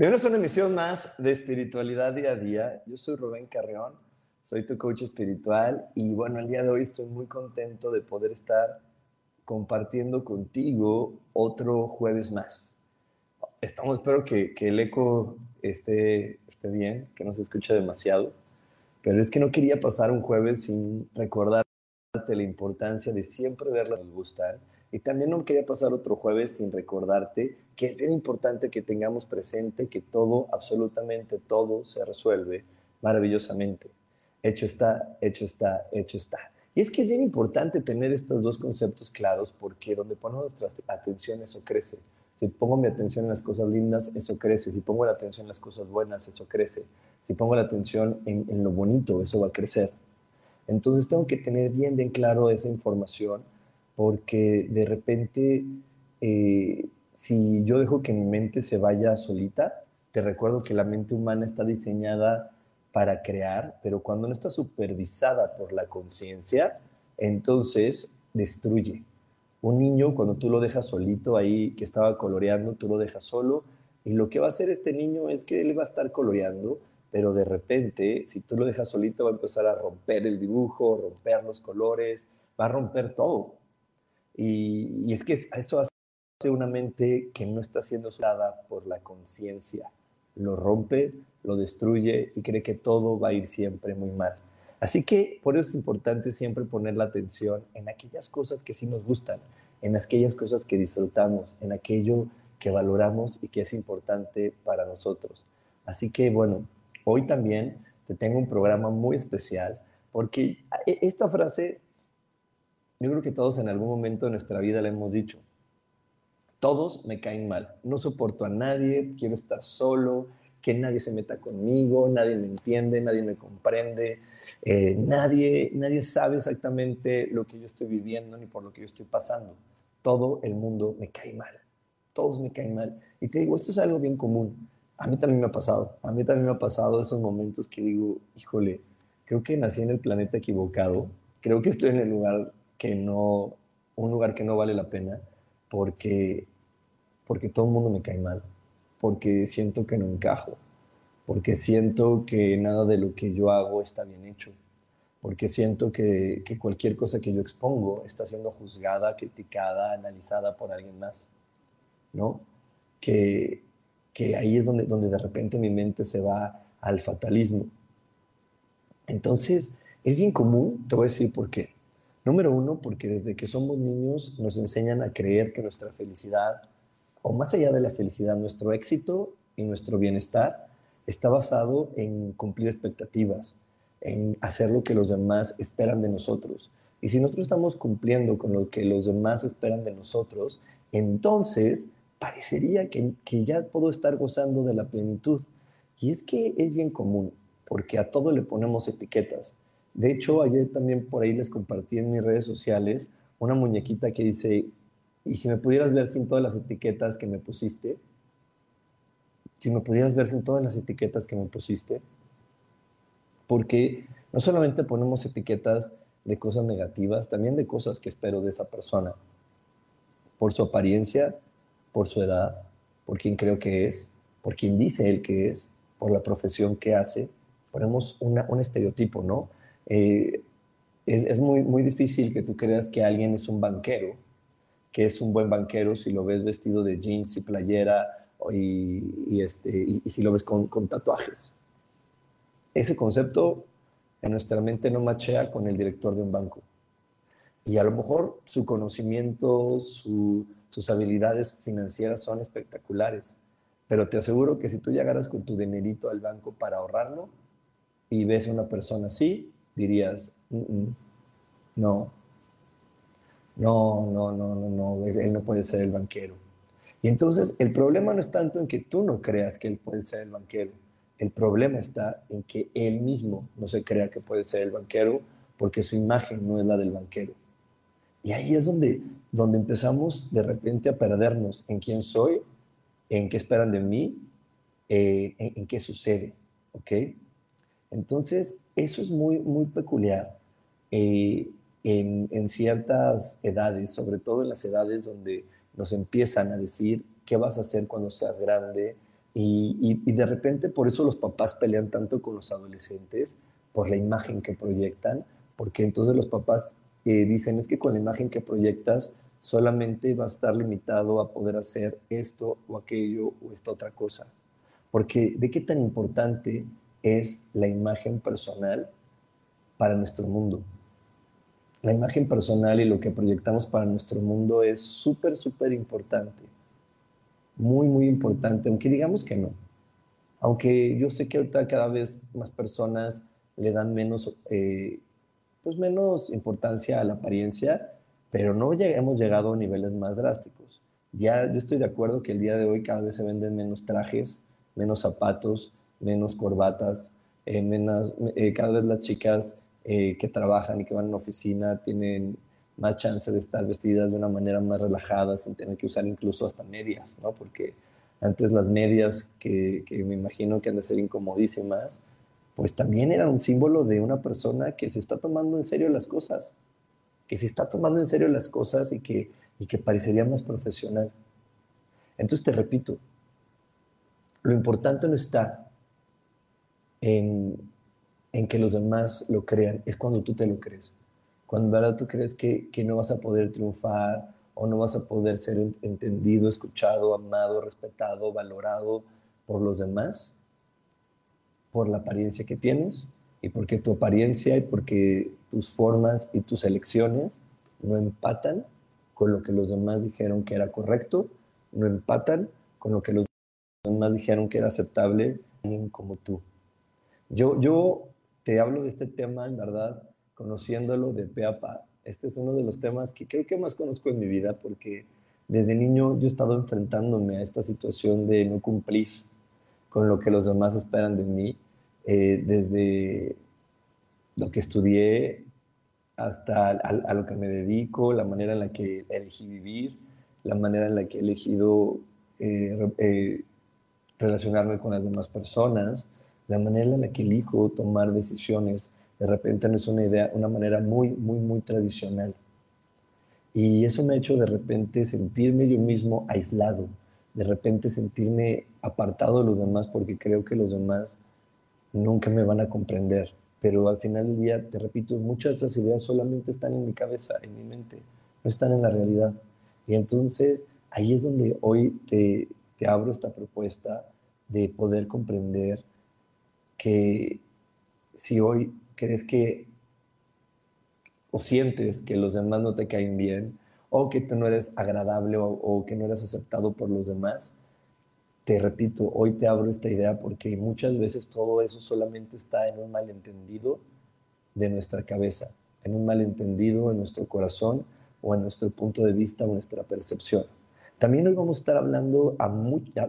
Bienvenidos a una emisión más de Espiritualidad Día a Día. Yo soy Rubén Carreón, soy tu coach espiritual y bueno, el día de hoy estoy muy contento de poder estar compartiendo contigo otro jueves más. Estamos, espero que, que el eco esté, esté bien, que no se escuche demasiado, pero es que no quería pasar un jueves sin recordarte la importancia de siempre verla nos gustar y también no quería pasar otro jueves sin recordarte que es bien importante que tengamos presente que todo, absolutamente todo, se resuelve maravillosamente. Hecho está, hecho está, hecho está. Y es que es bien importante tener estos dos conceptos claros porque donde ponemos nuestra atención eso crece. Si pongo mi atención en las cosas lindas, eso crece. Si pongo la atención en las cosas buenas, eso crece. Si pongo la atención en, en lo bonito, eso va a crecer. Entonces tengo que tener bien, bien claro esa información porque de repente, eh, si yo dejo que mi mente se vaya solita, te recuerdo que la mente humana está diseñada para crear, pero cuando no está supervisada por la conciencia, entonces destruye. Un niño, cuando tú lo dejas solito ahí, que estaba coloreando, tú lo dejas solo, y lo que va a hacer este niño es que él va a estar coloreando, pero de repente, si tú lo dejas solito, va a empezar a romper el dibujo, romper los colores, va a romper todo. Y, es que esto hace una mente que no está siendo usada por la conciencia. Lo rompe, lo destruye y cree que todo va a ir siempre muy mal. Así que por eso es importante siempre poner la atención en aquellas cosas que sí nos gustan, en aquellas cosas que disfrutamos, en aquello que valoramos y que es importante para nosotros. Así que bueno, hoy también te tengo un programa muy especial porque e, esta frase yo creo que todos en algún momento de nuestra vida le hemos dicho. Todos me caen mal. No soporto a nadie, quiero estar solo, que nadie se meta conmigo, nadie me entiende, nadie me comprende, eh, nadie, nadie sabe exactamente lo que yo estoy viviendo ni por lo que yo estoy pasando. Todo el mundo me cae mal. Todos me caen mal. Y te digo, esto es algo bien común. A mí también me ha pasado. A mí también me ha pasado esos momentos que digo, híjole, creo que nací en el planeta equivocado. Creo que estoy en el lugar que no, un lugar que no vale la pena porque, porque todo el mundo me cae mal, porque siento que no encajo, porque siento que nada de lo que yo hago está bien hecho, porque siento que, que cualquier cosa que yo expongo está siendo juzgada, criticada, analizada por alguien más, ¿no? Que, que ahí es donde, donde de repente mi mente se va al fatalismo. Entonces, es bien común, te voy a decir por qué. Número uno, porque desde que somos niños nos enseñan a creer que nuestra felicidad, o más allá de la felicidad, nuestro éxito y nuestro bienestar está basado en cumplir expectativas, en hacer lo que los demás esperan de nosotros. Y si nosotros estamos cumpliendo con lo que los demás esperan de nosotros, entonces parecería que, ya puedo estar gozando de la plenitud. Y es que es bien común, porque a todo le ponemos etiquetas. De hecho, ayer también por ahí les compartí en mis redes sociales una muñequita que dice, y si me pudieras ver sin todas las etiquetas que me pusiste, si me pudieras ver sin todas las etiquetas que me pusiste, porque no solamente ponemos etiquetas de cosas negativas, también de cosas que espero de esa persona, por su apariencia, por su edad, por quien creo que es, por quien dice él que es, por la profesión que hace, ponemos un estereotipo, ¿no? Eh, es, muy, muy difícil que tú creas que alguien es un banquero, que es un buen banquero si lo ves vestido de jeans y playera y, este, y, si lo ves con, con, tatuajes. Ese concepto en nuestra mente no machea con el director de un banco. Y a lo mejor su conocimiento, sus habilidades financieras son espectaculares, pero te aseguro que si tú llegaras con tu dinerito al banco para ahorrarlo y ves a una persona así, dirías, no, no, no, no, no, no, él no puede ser el banquero. Y entonces el problema no es tanto en que tú no creas que él puede ser el banquero, el problema está en que él mismo no se crea que puede ser el banquero porque su imagen no es la del banquero. Y ahí es donde, donde empezamos de repente a perdernos en quién soy, en qué esperan de mí, eh, en, qué sucede. ¿Ok? Entonces, eso es muy, muy peculiar eh, en, en ciertas edades, sobre todo en las edades donde nos empiezan a decir qué vas a hacer cuando seas grande, y, de repente por eso los papás pelean tanto con los adolescentes, por la imagen que proyectan, porque entonces los papás eh, dicen es que con la imagen que proyectas solamente va a estar limitado a poder hacer esto o aquello o esta otra cosa. Porque de qué tan importante es la imagen personal para nuestro mundo. La imagen personal y lo que proyectamos para nuestro mundo es súper, súper importante muy, muy importante, aunque digamos que no. Aunque yo sé que ahorita cada vez más personas le dan menos, eh, pues menos importancia a la apariencia, pero no hemos llegado a niveles más drásticos. Ya yo estoy de acuerdo que el día de hoy cada vez se venden menos trajes, menos zapatos, menos corbatas, eh, menos, eh, cada vez las chicas que trabajan y que van una oficina tienen más chance de estar vestidas de una manera más relajada, sin tener que usar incluso hasta medias, ¿no? Porque antes las medias, que, me imagino que han de ser incomodísimas, pues también eran un símbolo de una persona que se está tomando en serio las cosas, que se está tomando en serio las cosas y que, y que parecería más profesional. Entonces te repito, lo importante no está en, en que los demás lo crean, es cuando tú te lo crees. Cuando verdad tú crees que, que no vas a poder triunfar o no vas a poder ser entendido, escuchado, amado, respetado, valorado por los demás, por la apariencia que tienes y porque tu apariencia y porque tus formas y tus elecciones no empatan con lo que los demás dijeron que era correcto, no empatan con lo que los demás dijeron que era aceptable como tú. Yo, yo te hablo de este tema, en verdad, conociéndolo de pe. Este es uno de los temas que creo que más conozco en mi vida porque desde niño yo he estado enfrentándome a esta situación de no cumplir con lo que los demás esperan de mí, eh, desde lo que estudié hasta a, lo que me dedico, la manera en la que elegí vivir, la manera en la que he elegido eh, eh, relacionarme con las demás personas, la manera en la que elijo tomar decisiones de repente no es una idea, una manera muy, muy, muy tradicional. Y eso me ha hecho de repente sentirme yo mismo aislado, de repente sentirme apartado de los demás porque creo que los demás nunca me van a comprender. Pero al final del día, te repito, muchas de esas ideas solamente están en mi cabeza, en mi mente, no están en la realidad. Y entonces ahí es donde hoy te, te abro esta propuesta de poder comprender que si hoy crees que o sientes que los demás no te caen bien o que tú no eres agradable o, que no eres aceptado por los demás, te repito, hoy te abro esta idea porque muchas veces todo eso solamente está en un malentendido de nuestra cabeza, en un malentendido en nuestro corazón o en nuestro punto de vista o nuestra percepción. También hoy vamos a estar hablando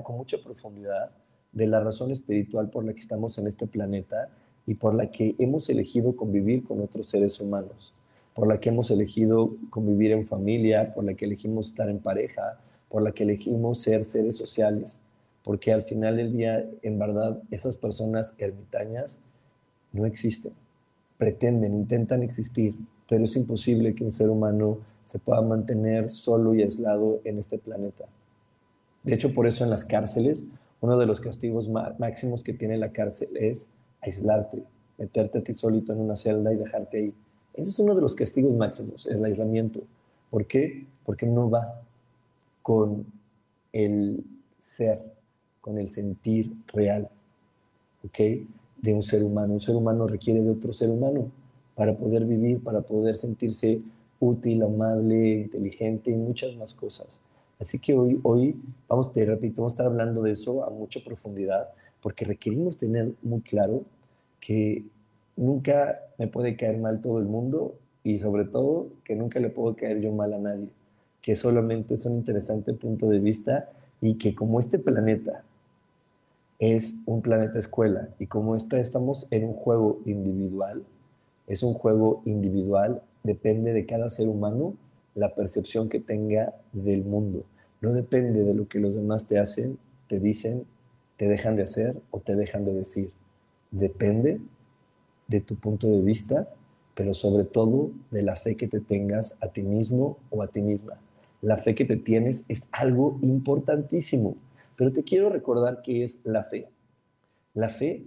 con mucha profundidad de la razón espiritual por la que estamos en este planeta y por la que hemos elegido convivir con otros seres humanos, por la que hemos elegido convivir en familia, por la que elegimos estar en pareja, por la que elegimos ser seres sociales, porque al final del día, en verdad, esas personas ermitañas no existen, pretenden, intentan existir, pero es imposible que un ser humano se pueda mantener solo y aislado en este planeta. De hecho, por eso en las cárceles, uno de los castigos máximos que tiene la cárcel es aislarte, meterte a ti solito en una celda y dejarte ahí. Ese es uno de los castigos máximos, el aislamiento. ¿Por qué? Porque no va con el ser, con el sentir real, ¿ok? De un ser humano. Un ser humano requiere de otro ser humano para poder vivir, para poder sentirse útil, amable, inteligente y muchas más cosas. Así que hoy, hoy vamos, te repito, vamos a estar hablando de eso a mucha profundidad, porque requerimos tener muy claro que nunca me puede caer mal todo el mundo y sobre todo que nunca le puedo caer yo mal a nadie, que solamente es un interesante punto de vista y que como este planeta es un planeta escuela y como esta estamos en un juego individual, es un juego individual, depende de cada ser humano la percepción que tenga del mundo. No depende de lo que los demás te hacen, te dicen, te dejan de hacer o te dejan de decir. Depende de tu punto de vista, pero sobre todo de la fe que te tengas a ti mismo o a ti misma. La fe que te tienes es algo importantísimo. Pero te quiero recordar qué es la fe. La fe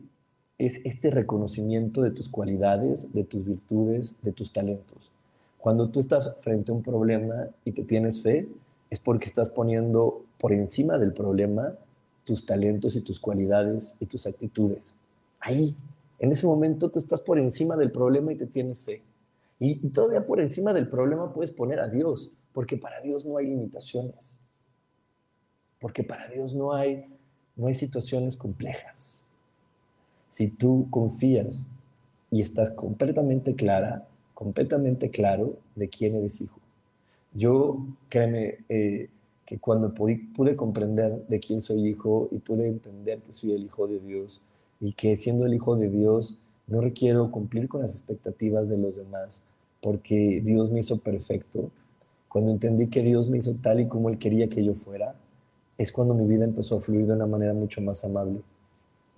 es este reconocimiento de tus cualidades, de tus virtudes, de tus talentos. Cuando tú estás frente a un problema y te tienes fe, es porque estás poniendo por encima del problema tus talentos y tus cualidades y tus actitudes. Ahí, en ese momento tú estás por encima del problema y te tienes fe. Y, todavía por encima del problema puedes poner a Dios, porque para Dios no hay limitaciones porque para Dios no hay, no hay situaciones complejas. Si tú confías y estás completamente clara, completamente claro de quién eres hijo. Yo, créeme, eh, que cuando pude, comprender de quién soy hijo y pude entender que soy el hijo de Dios y que siendo el hijo de Dios no requiero cumplir con las expectativas de los demás, porque Dios me hizo perfecto. Cuando entendí que Dios me hizo tal y como Él quería que yo fuera, es cuando mi vida empezó a fluir de una manera mucho más amable.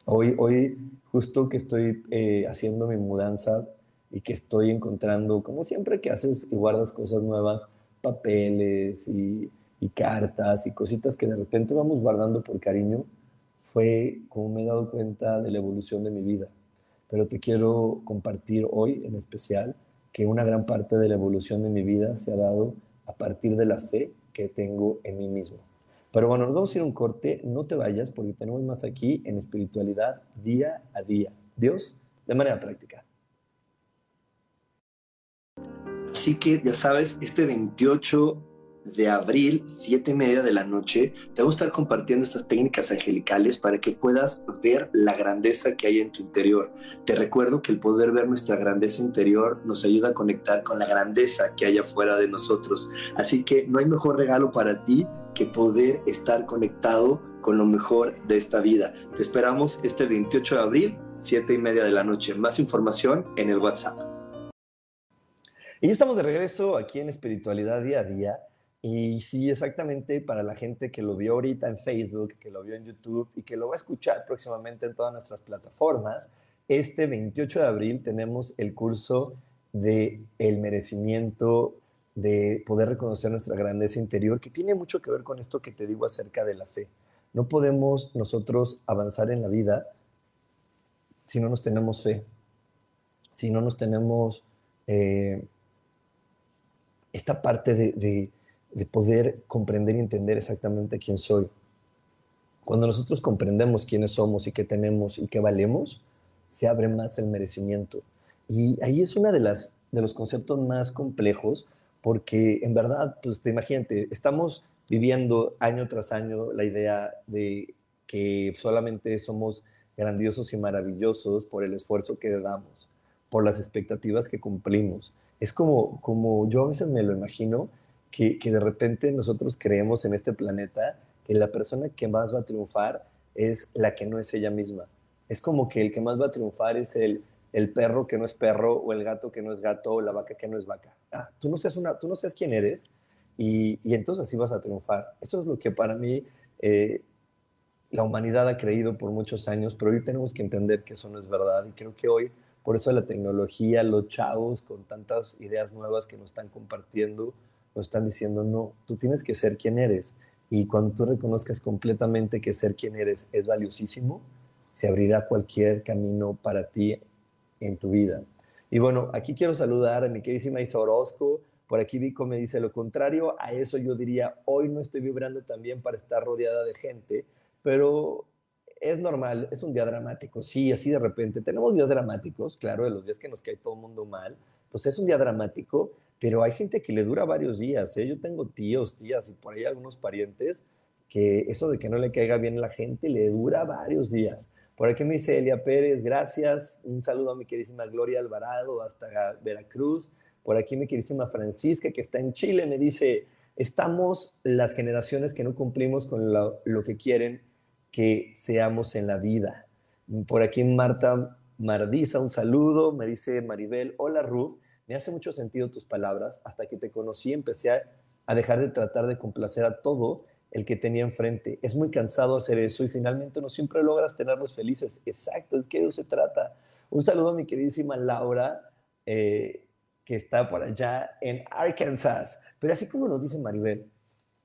Hoy, hoy justo que estoy eh, haciendo mi mudanza y que estoy encontrando, como siempre que haces y guardas cosas nuevas, papeles y, cartas y cositas que de repente vamos guardando por cariño, fue como me he dado cuenta de la evolución de mi vida. Pero te quiero compartir hoy en especial que una gran parte de la evolución de mi vida se ha dado a partir de la fe que tengo en mí mismo. Pero bueno, nos vamos a ir un corte. No te vayas porque tenemos más aquí en espiritualidad día a día. Dios de manera práctica. Así que ya sabes, este 28 de abril, siete y media de la noche, te voy a estar compartiendo estas técnicas angelicales para que puedas ver la grandeza que hay en tu interior. Te recuerdo que el poder ver nuestra grandeza interior nos ayuda a conectar con la grandeza que hay afuera de nosotros. Así que no hay mejor regalo para ti que poder estar conectado con lo mejor de esta vida. Te esperamos este 28 de abril, siete y media de la noche. Más información en el WhatsApp. Y estamos de regreso aquí en Espiritualidad Día a Día. Y sí, exactamente para la gente que lo vio ahorita en Facebook, que lo vio en YouTube y que lo va a escuchar próximamente en todas nuestras plataformas, este 28 de abril tenemos el curso de el merecimiento de poder reconocer nuestra grandeza interior, que tiene mucho que ver con esto que te digo acerca de la fe. No podemos nosotros avanzar en la vida si no nos tenemos fe, si no nos tenemos eh, esta parte de, de poder comprender y entender exactamente quién soy. Cuando nosotros comprendemos quiénes somos y qué tenemos y qué valemos, se abre más el merecimiento. Y ahí es uno de, de los conceptos más complejos porque en verdad, pues te imagínate, estamos viviendo año tras año la idea de que solamente somos grandiosos y maravillosos por el esfuerzo que damos, por las expectativas que cumplimos. Es como, como yo a veces me lo imagino, que, que de repente nosotros creemos en este planeta que la persona que más va a triunfar es la que no es ella misma. Es como que el que más va a triunfar es el, el perro que no es perro o el gato que no es gato o la vaca que no es vaca. Ah, tú no seas, una, tú no seas quién eres y, y, entonces así vas a triunfar. Eso es lo que para mí eh, la humanidad ha creído por muchos años, pero hoy tenemos que entender que eso no es verdad y creo que hoy, por eso la tecnología, los chavos con tantas ideas nuevas que nos están compartiendo, nos están diciendo, no, tú tienes que ser quien eres. Y cuando tú reconozcas completamente que ser quien eres es valiosísimo, se abrirá cualquier camino para ti en tu vida. Y bueno, aquí quiero saludar a mi queridísima Isa Orozco. Por aquí Vico me dice lo contrario. A eso yo diría, hoy no estoy vibrando tan bien para estar rodeada de gente, pero es normal, es un día dramático. Sí, así de repente. Tenemos días dramáticos, claro, de los días que nos cae todo el mundo mal. Pues es un día dramático, pero hay gente que le dura varios días. ¿eh? Yo tengo tíos, tías y por ahí algunos parientes que eso de que no le caiga bien a la gente le dura varios días. Por aquí me dice Elia Pérez, gracias. Un saludo a mi queridísima Gloria Alvarado hasta Veracruz. Por aquí mi queridísima Francisca, que está en Chile, me dice, estamos las generaciones que no cumplimos con lo, lo que quieren que seamos en la vida. Por aquí Marta Mardiza, un saludo. Me dice Maribel, hola Ru, me hace mucho sentido tus palabras. Hasta que te conocí empecé a, a dejar de tratar de complacer a todo el que tenía enfrente. Es muy cansado hacer eso y finalmente no siempre logras tenerlos felices. Exacto, es que de eso se trata. Un saludo a mi queridísima Laura, eh, que está por allá en Arkansas. Pero así como nos dice Maribel,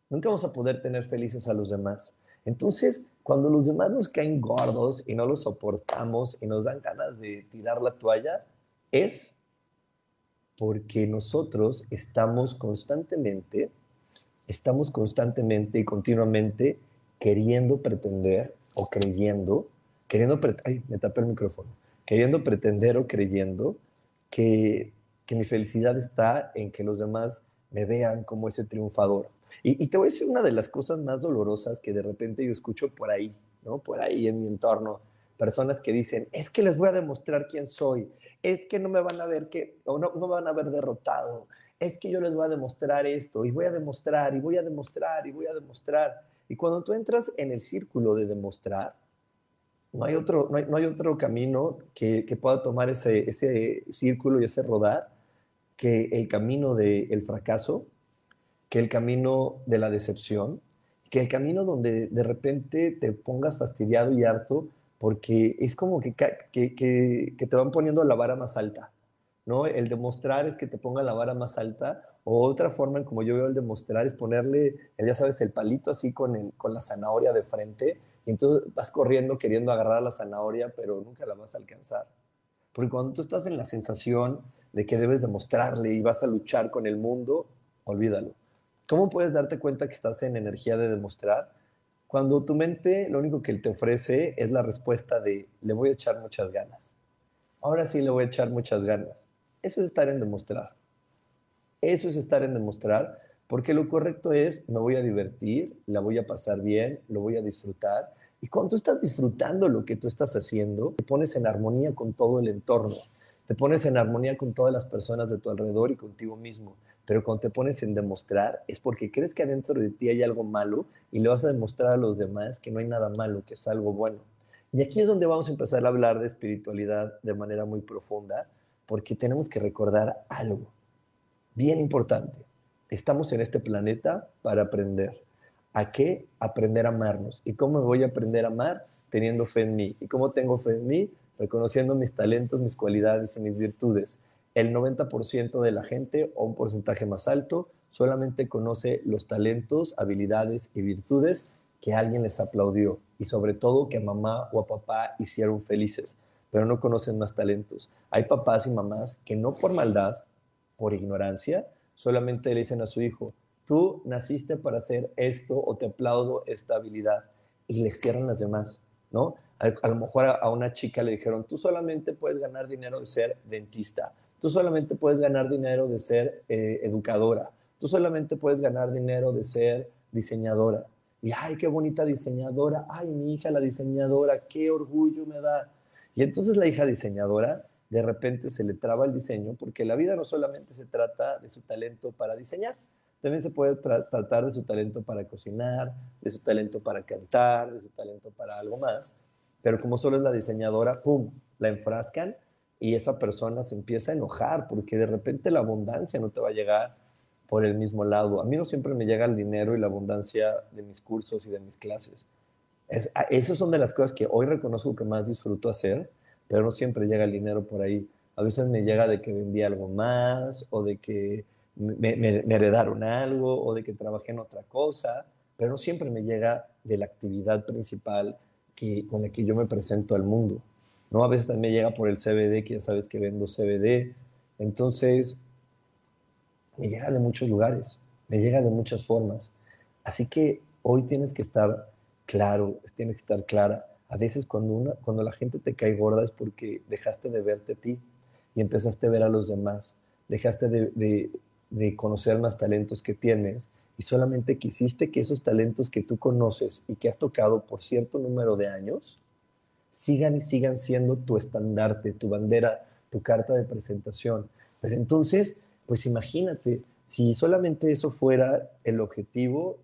nunca vamos a poder tener felices a los demás. Entonces, cuando los demás nos caen gordos y no los soportamos y nos dan ganas de tirar la toalla, es porque nosotros estamos constantemente estamos constantemente y continuamente queriendo pretender o creyendo, queriendo, ay, me tapé el micrófono, queriendo pretender o creyendo que, que mi felicidad está en que los demás me vean como ese triunfador. Y, y, te voy a decir una de las cosas más dolorosas que de repente yo escucho por ahí, ¿no? Por ahí en mi entorno, personas que dicen, es que les voy a demostrar quién soy, es que no me van a ver que, o no, no me van a ver derrotado, es que yo les voy a demostrar esto y voy a demostrar y voy a demostrar y voy a demostrar. Y cuando tú entras en el círculo de demostrar, no hay otro, no hay, otro camino que, pueda tomar ese, ese círculo y ese rodar que el camino del fracaso, que el camino de la decepción, que el camino donde de repente te pongas fastidiado y harto porque es como que, que, te van poniendo la vara más alta. ¿no? El demostrar es que te ponga la vara más alta, o otra forma en como yo veo el demostrar es ponerle, ya sabes, el palito así con, con la zanahoria de frente, y entonces vas corriendo queriendo agarrar la zanahoria, pero nunca la vas a alcanzar. Porque cuando tú estás en la sensación de que debes demostrarle y vas a luchar con el mundo, olvídalo. ¿Cómo puedes darte cuenta que estás en energía de demostrar? Cuando tu mente lo único que te ofrece es la respuesta de le voy a echar muchas ganas. Ahora sí le voy a echar muchas ganas. Eso es estar en demostrar. Eso es estar en demostrar, porque lo correcto es, me voy a divertir, la voy a pasar bien, lo voy a disfrutar. Y cuando tú estás disfrutando lo que tú estás haciendo, te pones en armonía con todo el entorno, te pones en armonía con todas las personas de tu alrededor y contigo mismo. Pero cuando te pones en demostrar es porque crees que adentro de ti hay algo malo y le vas a demostrar a los demás que no hay nada malo, que es algo bueno. Y aquí es donde vamos a empezar a hablar de espiritualidad de manera muy profunda, porque tenemos que recordar algo bien importante. Estamos en este planeta para aprender. ¿A qué? Aprender a amarnos. ¿Y cómo voy a aprender a amar? Teniendo fe en mí. ¿Y cómo tengo fe en mí? Reconociendo mis talentos, mis cualidades y mis virtudes. El 90% de la gente, o un porcentaje más alto, solamente conoce los talentos, habilidades y virtudes que alguien les aplaudió y sobre todo que a mamá o a papá hicieron felices pero no conocen más talentos. Hay papás y mamás que no por maldad, por ignorancia, solamente le dicen a su hijo, tú naciste para hacer esto o te aplaudo esta habilidad y le cierran las demás, ¿no? A, lo mejor a, una chica le dijeron, tú solamente puedes ganar dinero de ser dentista, tú solamente puedes ganar dinero de ser eh, educadora, tú solamente puedes ganar dinero de ser diseñadora. Y, ay, qué bonita diseñadora, ay, mi hija la diseñadora, qué orgullo me da. Y entonces la hija diseñadora de repente se le traba el diseño porque la vida no solamente se trata de su talento para diseñar, también se puede tratar de su talento para cocinar, de su talento para cantar, de su talento para algo más, pero como solo es la diseñadora, ¡pum!, la enfrascan y esa persona se empieza a enojar porque de repente la abundancia no te va a llegar por el mismo lado. A mí no siempre me llega el dinero y la abundancia de mis cursos y de mis clases esas son de las cosas que hoy reconozco que más disfruto hacer, pero no siempre llega el dinero por ahí. A veces me llega de que vendí algo más o de que me, heredaron algo o de que trabajé en otra cosa, pero no siempre me llega de la actividad principal que, con la que yo me presento al mundo. ¿No? A veces también llega por el CBD, que ya sabes que vendo CBD. Entonces, me llega de muchos lugares, me llega de muchas formas. Así que hoy tienes que estar claro, tienes que estar clara. A veces cuando, una, cuando la gente te cae gorda es porque dejaste de verte a ti y empezaste a ver a los demás. Dejaste de, de conocer más talentos que tienes y solamente quisiste que esos talentos que tú conoces y que has tocado por cierto número de años sigan y sigan siendo tu estandarte, tu bandera, tu carta de presentación. Pero entonces, pues imagínate, si solamente eso fuera el objetivo,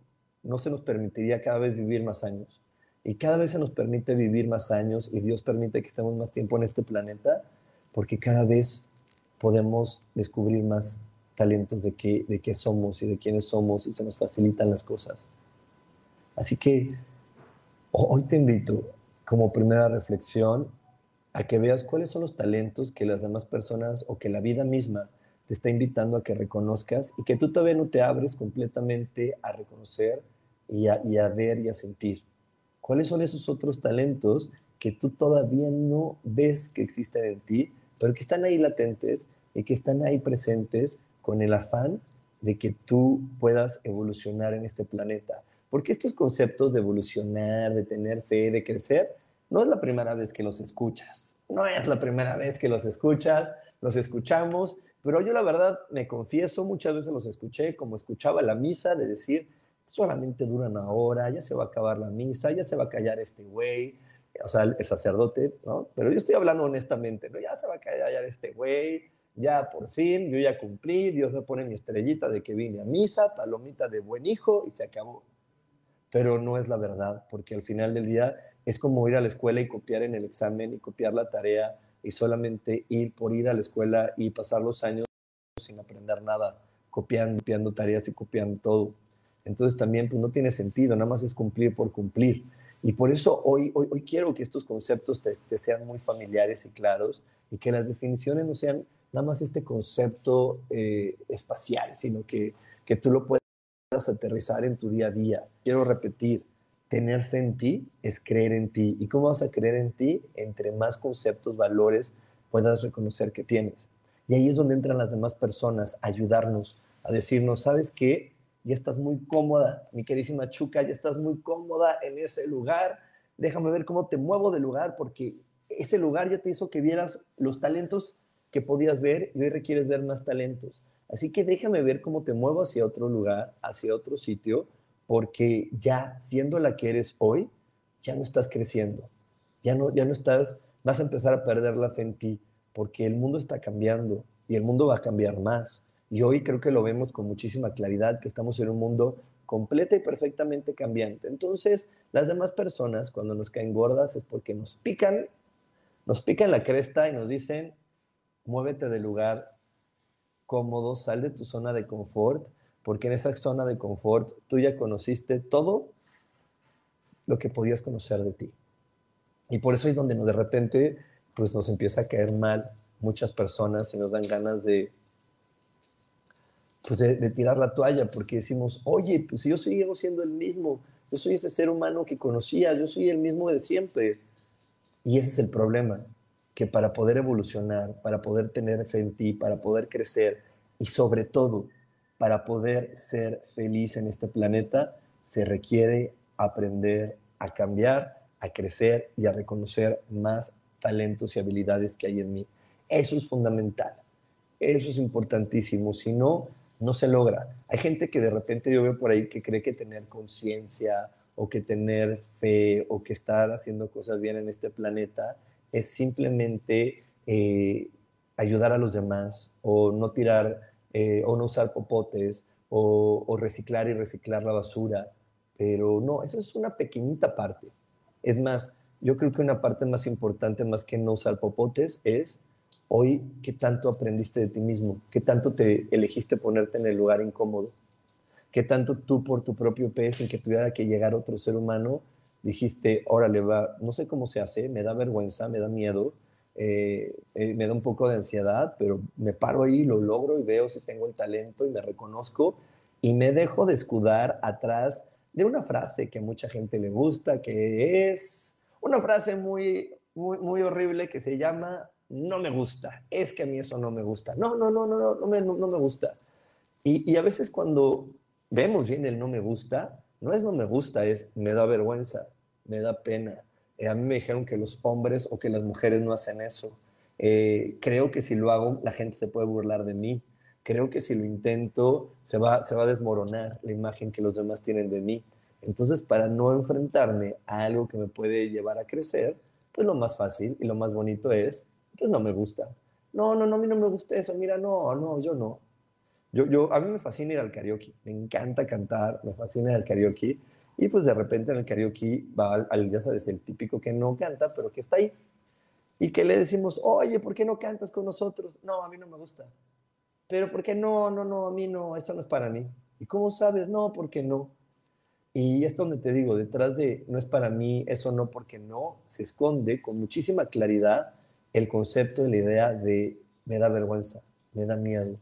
no se nos permitiría cada vez vivir más años. Y cada vez se nos permite vivir más años y Dios permite que estemos más tiempo en este planeta porque cada vez podemos descubrir más talentos de qué, de qué somos y de quiénes somos y se nos facilitan las cosas. Así que hoy te invito como primera reflexión a que veas cuáles son los talentos que las demás personas o que la vida misma te está invitando a que reconozcas y que tú todavía no te abres completamente a reconocer y a, a ver y a sentir. ¿Cuáles son esos otros talentos que tú todavía no ves que existen en ti, pero que están ahí latentes y que están ahí presentes con el afán de que tú puedas evolucionar en este planeta? Porque estos conceptos de evolucionar, de tener fe, de crecer, no es la primera vez que los escuchas. No es la primera vez que los escuchas, los escuchamos, pero yo la verdad me confieso, muchas veces los escuché como escuchaba la misa de decir, solamente dura una hora, ya se va a acabar la misa, ya se va a callar este güey, o sea, el sacerdote, ¿no? Pero yo estoy hablando honestamente, ¿no? Ya se va a callar este güey, ya por fin, yo ya cumplí, Dios me pone mi estrellita de que vine a misa, palomita de buen hijo y se acabó. Pero no es la verdad, porque al final del día es como ir a la escuela y copiar en el examen y copiar la tarea y solamente ir por ir a la escuela y pasar los años sin aprender nada, copiando, copiando tareas y copiando todo. Entonces también pues, no tiene sentido, nada más es cumplir por cumplir. Y por eso hoy, hoy, hoy quiero que estos conceptos te, sean muy familiares y claros y que las definiciones no sean nada más este concepto eh, espacial, sino que, que tú lo puedas aterrizar en tu día a día. Quiero repetir, tener fe en ti es creer en ti. ¿Y cómo vas a creer en ti? Entre más conceptos, valores puedas reconocer que tienes. Y ahí es donde entran las demás personas a ayudarnos, a decirnos, ¿sabes qué? ya estás muy cómoda, mi queridísima Chuca, ya estás muy cómoda en ese lugar, déjame ver cómo te muevo del lugar, porque ese lugar ya te hizo que vieras los talentos que podías ver y hoy requieres ver más talentos. Así que déjame ver cómo te muevo hacia otro lugar, hacia otro sitio, porque ya siendo la que eres hoy, ya no estás creciendo, ya no, ya no estás, vas a empezar a perder la fe en ti, porque el mundo está cambiando y el mundo va a cambiar más. Y hoy creo que lo vemos con muchísima claridad, que estamos en un mundo completa y perfectamente cambiante. Entonces, las demás personas, cuando nos caen gordas, es porque nos pican, nos pican la cresta y nos dicen, muévete del lugar cómodo, sal de tu zona de confort, porque en esa zona de confort tú ya conociste todo lo que podías conocer de ti. Y por eso es donde de repente pues nos empieza a caer mal muchas personas y nos dan ganas de pues de, tirar la toalla, porque decimos, oye, pues yo sigo siendo el mismo, yo soy ese ser humano que conocía, yo soy el mismo de siempre. Y ese es el problema, que para poder evolucionar, para poder tener fe en ti, para poder crecer y sobre todo para poder ser feliz en este planeta, se requiere aprender a cambiar, a crecer y a reconocer más talentos y habilidades que hay en mí. Eso es fundamental. Eso es importantísimo. Si no, no se logra. Hay gente que de repente yo veo por ahí que cree que tener conciencia o que tener fe o que estar haciendo cosas bien en este planeta es simplemente eh, ayudar a los demás o no tirar eh, o no usar popotes o, reciclar y reciclar la basura. Pero no, eso es una pequeñita parte. Es más, yo creo que una parte más importante, más que no usar popotes, es Hoy, ¿qué tanto aprendiste de ti mismo? ¿Qué tanto te elegiste ponerte en el lugar incómodo? ¿Qué tanto tú por tu propio peso, sin que tuviera que llegar otro ser humano, dijiste, órale, va, no sé cómo se hace, me da vergüenza, me da miedo, eh, eh, me da un poco de ansiedad, pero me paro ahí, lo logro y veo si tengo el talento y me reconozco y me dejo de escudar atrás de una frase que a mucha gente le gusta, que es una frase muy, muy, muy horrible que se llama no me gusta, es que a mí eso no me gusta, no, no, no, no, no, no me, no, me gusta. Y, a veces cuando vemos bien el no me gusta, no es no me gusta, es me da vergüenza, me da pena. Eh, a mí me dijeron que los hombres o que las mujeres no hacen eso. Eh, creo que si lo hago, la gente se puede burlar de mí. creo que si lo intento se va, se va a desmoronar la imagen que los demás tienen de mí. Entonces, para no enfrentarme a algo que me puede llevar a crecer, pues lo más fácil y lo más bonito es, pues no me gusta. No, no, no, a mí no me gusta eso, mira, no, no, yo no. Yo, yo, a mí me fascina ir al karaoke, me encanta cantar, me fascina ir al karaoke. Y pues de repente en el karaoke va al, ya sabes, el típico que no canta, pero que está ahí. Y que le decimos, oye, ¿por qué no cantas con nosotros? No, a mí no me gusta. Pero ¿por qué no? No, no, a mí no, eso no es para mí. ¿Y cómo sabes? No, porque no. Y es donde te digo, detrás de no es para mí, eso no, porque no, se esconde con muchísima claridad el concepto y la idea de me da vergüenza, me da miedo,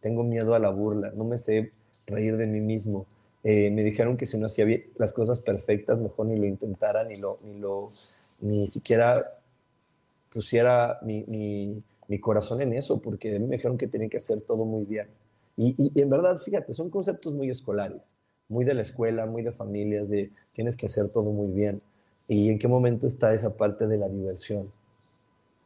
tengo miedo a la burla, no me sé reír de mí mismo. Eh, me dijeron que si no hacía las cosas perfectas, mejor ni lo intentara, ni, lo, ni, lo, ni siquiera pusiera mi, mi, mi corazón en eso, porque me dijeron que tenía que hacer todo muy bien. Y, y, en verdad, fíjate, son conceptos muy escolares, muy de la escuela, muy de familias, de tienes que hacer todo muy bien. ¿Y en qué momento está esa parte de la diversión?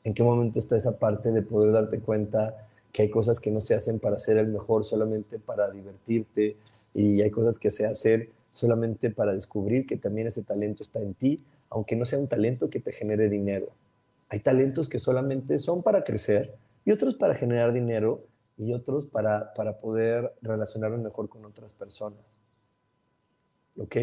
¿En qué momento está esa parte de poder darte cuenta que hay cosas que no se hacen para ser el mejor, solamente para divertirte, y hay cosas que se hacen solamente para descubrir que también ese talento está en ti, aunque no sea un talento que te genere dinero. Hay talentos que solamente son para crecer y otros para generar dinero y otros para, para poder relacionarme mejor con otras personas. ¿Ok?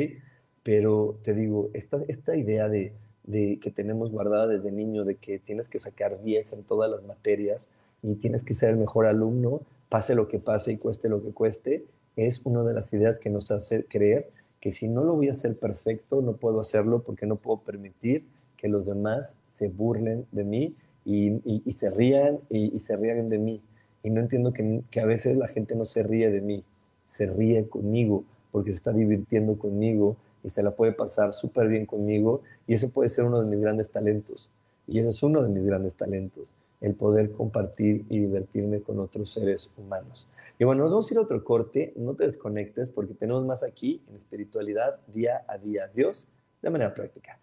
Pero te digo, esta, esta idea de, de que tenemos guardada desde niño, de que tienes que sacar 10 en todas las materias, y tienes que ser el mejor alumno, pase lo que pase y cueste lo que cueste, es una de las ideas que nos hace creer que si no lo voy a hacer perfecto, no puedo hacerlo porque no puedo permitir que los demás se burlen de mí y, se rían y, se rían de mí. Y no entiendo que, que a veces la gente no se ríe de mí, se ríe conmigo porque se está divirtiendo conmigo y se la puede pasar súper bien conmigo y ese puede ser uno de mis grandes talentos. Y ese es uno de mis grandes talentos el poder compartir y divertirme con otros seres humanos. Y bueno, nos vamos a ir a otro corte, no te desconectes porque tenemos más aquí en espiritualidad día a día. Dios, de manera práctica.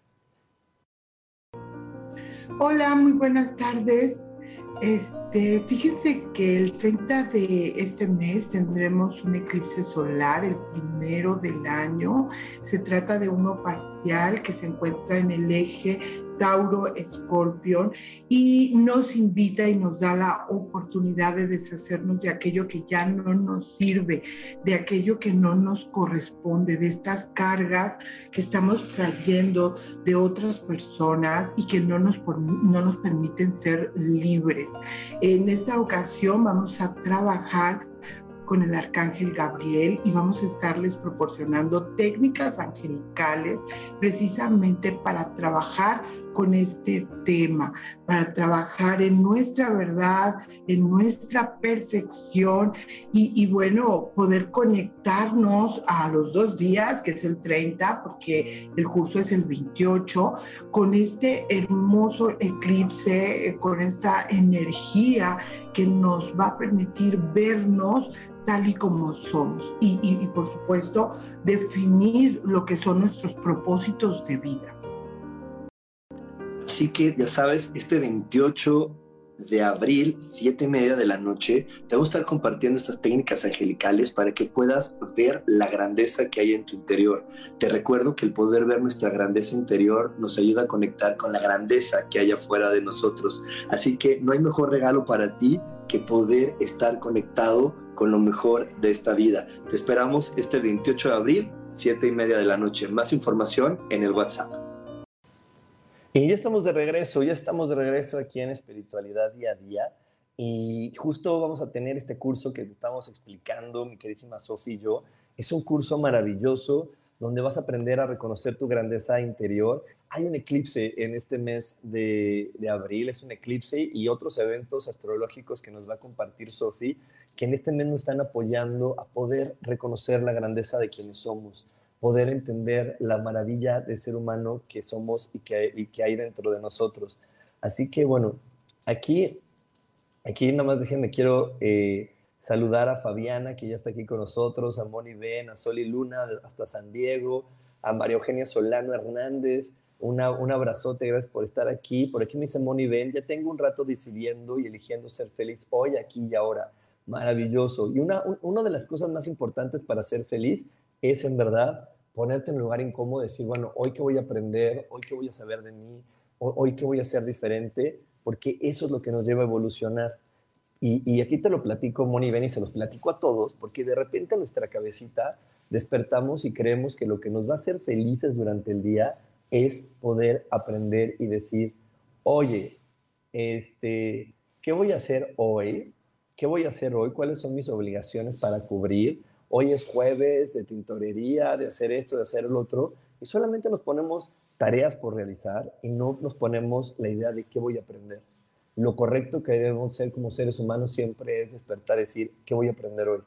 Hola, muy buenas tardes. Este, fíjense que el 30 de este mes tendremos un eclipse solar, el primero del año. Se trata de uno parcial que se encuentra en el eje Tauro Escorpión y nos invita y nos da la oportunidad de deshacernos de aquello que ya no nos sirve, de aquello que no nos corresponde, de estas cargas que estamos trayendo de otras personas y que no nos, no nos permiten ser libres. En esta ocasión vamos a trabajar con el arcángel Gabriel y vamos a estarles proporcionando técnicas angelicales precisamente para trabajar con este tema, para trabajar en nuestra verdad, en nuestra perfección y, bueno, poder conectarnos a los dos días, que es el 30, porque el curso es el 28, con este hermoso eclipse, con esta energía que nos va a permitir vernos tal y como somos y, y, por supuesto definir lo que son nuestros propósitos de vida. Así que ya sabes, este 28 de abril, 7 y media de la noche, te voy a estar compartiendo estas técnicas angelicales para que puedas ver la grandeza que hay en tu interior. Te recuerdo que el poder ver nuestra grandeza interior nos ayuda a conectar con la grandeza que hay afuera de nosotros. Así que no hay mejor regalo para ti que poder estar conectado con lo mejor de esta vida. Te esperamos este 28 de abril, 7 y media de la noche. Más información en el WhatsApp. Y ya estamos de regreso, ya estamos de regreso aquí en Espiritualidad Día a Día. Y justo vamos a tener este curso que te estamos explicando, mi queridísima Sofía y yo. Es un curso maravilloso donde vas a aprender a reconocer tu grandeza interior. Hay un eclipse en este mes de, abril, es un eclipse y otros eventos astrológicos que nos va a compartir Sofía, que en este mes nos están apoyando a poder reconocer la grandeza de quienes somos poder entender la maravilla de ser humano que somos y que, hay dentro de nosotros. Así que bueno, aquí, aquí nada más déjenme, quiero eh, saludar a Fabiana, que ya está aquí con nosotros, a Moni Ben, a Sol y Luna, hasta San Diego, a María Eugenia Solano Hernández, una, un abrazote, gracias por estar aquí. Por aquí me dice Moni Ben, ya tengo un rato decidiendo y eligiendo ser feliz hoy, aquí y ahora. maravilloso. Y una, una de las cosas más importantes para ser feliz es en verdad ponerte en un lugar incómodo, decir, bueno, hoy qué voy a aprender, hoy qué voy a saber de mí, hoy qué voy a hacer diferente, porque eso es lo que nos lleva a evolucionar. Y, aquí te lo platico, Moni, y se los platico a todos, porque de repente en nuestra cabecita despertamos y creemos que lo que nos va a hacer felices durante el día es poder aprender y decir, oye, este, ¿qué voy a hacer hoy? ¿Qué voy a hacer hoy? ¿Cuáles son mis obligaciones para cubrir? Hoy es jueves de tintorería, de hacer esto, de hacer lo otro, y solamente nos ponemos tareas por realizar y no nos ponemos la idea de qué voy a aprender lo correcto que debemos ser como seres humanos siempre es despertar decir, ¿qué voy a aprender hoy?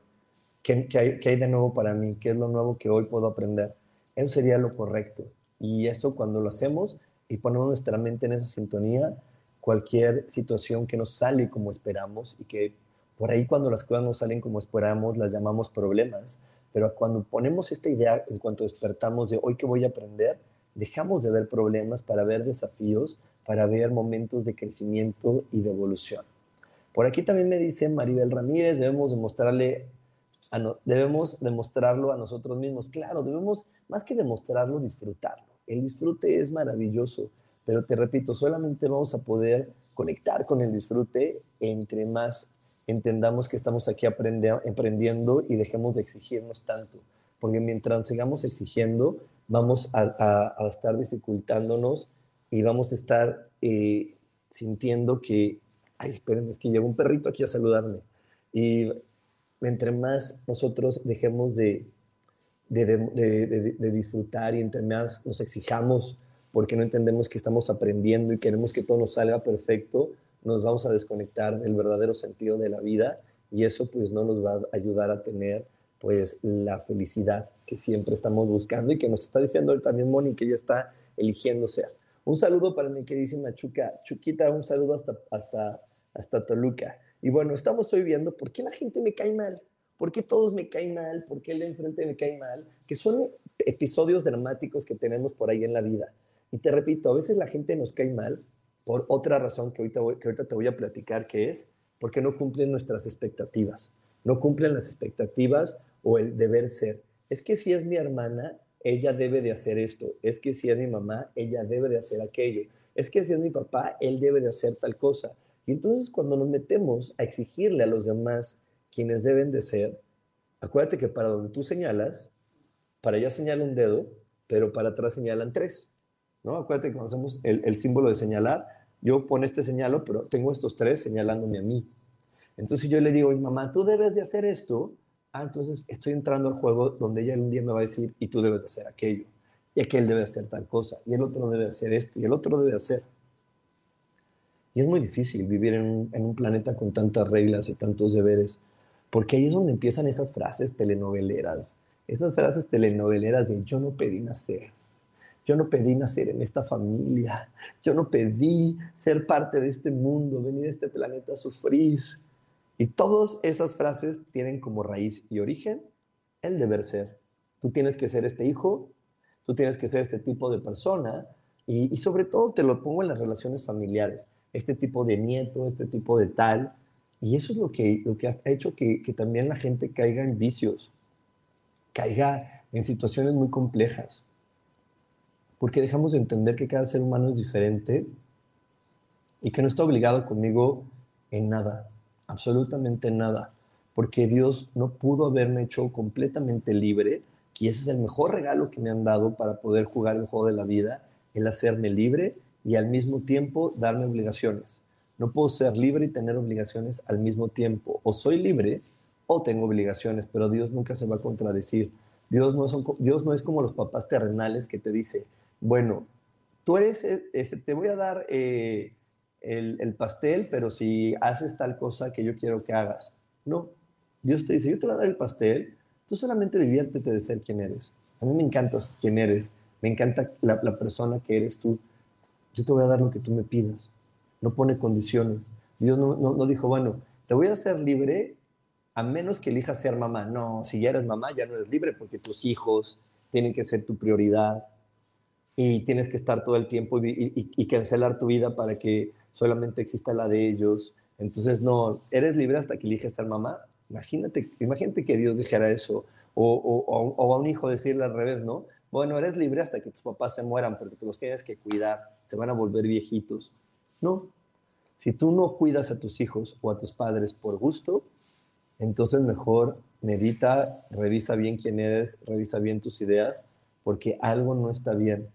¿Qué, hay, ¿Qué, hay, de nuevo para mí? ¿Qué es lo nuevo que hoy puedo aprender? Eso sería lo correcto. Y eso cuando lo hacemos y ponemos nuestra mente en esa sintonía, cualquier situación que no sale como esperamos y que por ahí cuando las cosas no salen como esperamos las llamamos problemas, pero cuando ponemos esta idea en cuanto despertamos de hoy qué voy a aprender, dejamos de ver problemas para ver desafíos para ver momentos de crecimiento y de evolución. Por aquí también me dice Maribel Ramírez, debemos demostrarle, debemos demostrarlo a nosotros mismos. Claro, debemos, más que demostrarlo, disfrutarlo. El disfrute es maravilloso, pero te repito, solamente vamos a poder conectar con el disfrute entre más entendamos que estamos aquí aprendiendo y dejemos de exigirnos tanto. Porque mientras sigamos exigiendo, vamos a estar dificultándonos y vamos a estar eh, sintiendo que, ay, espérenme, es que llegó un perrito aquí a saludarme. Y entre más nosotros dejemos de, de, de, de, disfrutar y entre más nos exijamos porque no entendemos que estamos aprendiendo y queremos que todo nos salga perfecto, nos vamos a desconectar del verdadero sentido de la vida y eso pues no nos va a ayudar a tener pues la felicidad que siempre estamos buscando y que nos está diciendo también Moni que ya está eligiendo ser. Un saludo para mi queridísima Chuca. Chuquita, un saludo hasta, hasta, hasta Toluca. Y bueno, estamos hoy viendo por qué la gente me cae mal, por qué todos me caen mal, por qué el de enfrente me cae mal, que son episodios dramáticos que tenemos por ahí en la vida. Y te repito, a veces la gente nos cae mal por otra razón que ahorita, que ahorita te voy a platicar, que es porque no cumplen nuestras expectativas. No cumplen las expectativas o el deber ser. Es que si es mi hermana, ella debe de hacer esto. Es que si es mi mamá, ella debe de hacer aquello. Es que si es mi papá, él debe de hacer tal cosa. Y entonces cuando nos metemos a exigirle a los demás quienes deben de ser, acuérdate que para donde tú señalas, para allá señala un dedo, pero para atrás señalan tres. ¿No? Acuérdate que cuando el, símbolo de señalar, yo pone este señalo, pero tengo estos tres señalándome a mí. Entonces yo le digo, mamá, tú debes de hacer esto, ah, entonces estoy entrando al juego donde ella un día me va a decir, y tú debes hacer aquello, y aquel debe hacer tal cosa, y el otro debe hacer esto, y el otro debe hacer. Y es muy difícil vivir en en un planeta con tantas reglas y tantos deberes, porque ahí es donde empiezan esas frases telenoveleras, esas frases telenoveleras de yo no pedí nacer, yo no pedí nacer en esta familia, yo no pedí ser parte de este mundo, venir a este planeta a sufrir, y todas esas frases tienen como raíz y origen el deber ser. Tú tienes que ser este hijo, tú tienes que ser este tipo de persona y, sobre todo te lo pongo en las relaciones familiares, este tipo de nieto, este tipo de tal. Y eso es lo que, lo que ha hecho que, que también la gente caiga en vicios, caiga en situaciones muy complejas, porque dejamos de entender que cada ser humano es diferente y que no está obligado conmigo en nada absolutamente nada, porque Dios no pudo haberme hecho completamente libre, y ese es el mejor regalo que me han dado para poder jugar el juego de la vida, el hacerme libre y al mismo tiempo darme obligaciones. No puedo ser libre y tener obligaciones al mismo tiempo. O soy libre o tengo obligaciones, pero Dios nunca se va a contradecir. Dios no, son, Dios no es como los papás terrenales que te dice, bueno, tú eres, este, te voy a dar eh, el, pastel, pero si haces tal cosa que yo quiero que hagas. No, Dios te dice, yo te voy a dar el pastel, tú solamente diviértete de ser quien eres. A mí me encanta quién eres, me encanta la, persona que eres tú. Yo te voy a dar lo que tú me pidas. No pone condiciones. Dios no, no dijo, bueno, te voy a hacer libre a menos que elijas ser mamá. No, si ya eres mamá, ya no eres libre porque tus hijos tienen que ser tu prioridad y tienes que estar todo el tiempo y cancelar tu vida para que solamente exista la de ellos. Entonces, no, eres libre hasta que eliges ser mamá Imagínate, imagínate que Dios dijera eso, o, o, a un hijo decirle al revés, ¿no? Bueno, eres libre hasta que tus papás se mueran, porque los tienes que cuidar, se van a volver viejitos. No. Si tú no cuidas a tus hijos o a tus padres por gusto, entonces mejor medita, revisa bien quién eres, revisa bien tus ideas, porque algo no está bien.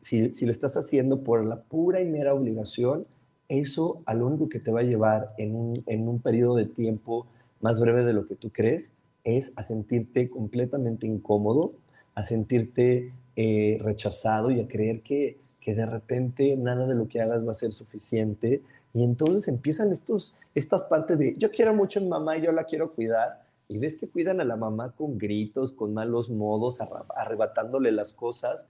Si, si lo estás haciendo por la pura y mera obligación, eso a lo único que te va a llevar en un, en un periodo de tiempo más breve de lo que tú crees es a sentirte completamente incómodo, a sentirte eh, rechazado y a creer que, que de repente nada de lo que hagas va a ser suficiente. Y entonces empiezan estos, estas partes de yo quiero mucho a mi mamá y yo la quiero cuidar. Y ves que cuidan a la mamá con gritos, con malos modos, arrebatándole las cosas.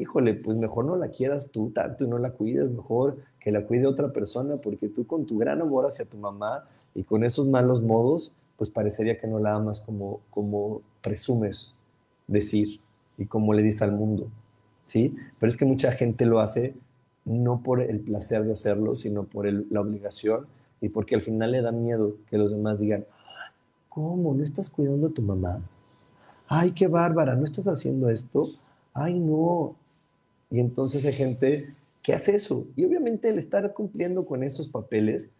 Híjole, pues mejor no la quieras tú tanto y no la cuides, mejor que la cuide otra persona, porque tú con tu gran amor hacia tu mamá y con esos malos modos, pues parecería que no la amas como, como presumes decir y como le dices al mundo, ¿sí? Pero es que mucha gente lo hace no por el placer de hacerlo, sino por la obligación y porque al final le da miedo que los demás digan, ¿cómo? ¿No estás cuidando a tu mamá? Ay, qué bárbara, ¿no estás haciendo esto? Ay, no. Y entonces hay gente que hace eso. Y obviamente el estar cumpliendo con esos papeles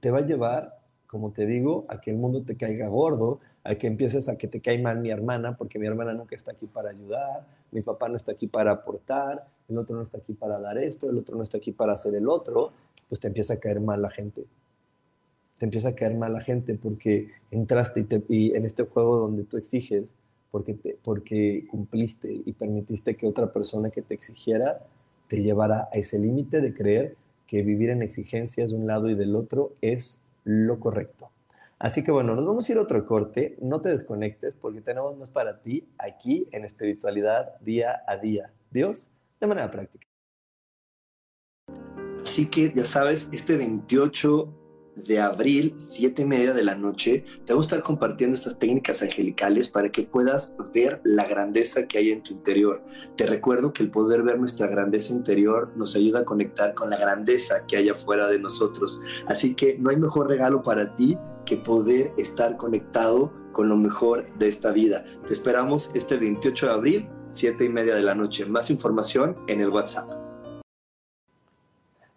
te va a llevar como te digo, a que el mundo te caiga gordo, a que empieces a que te caiga mal mi hermana, porque mi hermana nunca está aquí para ayudar, mi papá no está aquí para aportar, el otro no está aquí para dar esto, el otro no está aquí para hacer el otro, pues te empieza a caer mal la gente. Te empieza a caer mal la gente porque entraste y, en este juego donde tú exiges, porque, porque cumpliste y permitiste que otra persona que te exigiera te llevara a ese límite de creer que vivir en exigencias de un lado y del otro es lo correcto. Así que bueno, nos vamos a ir a otro corte. No te desconectes porque tenemos más para ti aquí en espiritualidad día a día. Dios, de manera práctica. Así que ya sabes, este 28 de abril, siete y media de la noche, te voy a estar compartiendo estas técnicas angelicales para que puedas ver la grandeza que hay en tu interior. Te recuerdo que el poder ver nuestra grandeza interior nos ayuda a conectar con la grandeza que hay afuera de nosotros. Así que no hay mejor regalo para ti que poder estar conectado con lo mejor de esta vida. Te esperamos este 28 de abril, siete y media de la noche. Más información en el WhatsApp.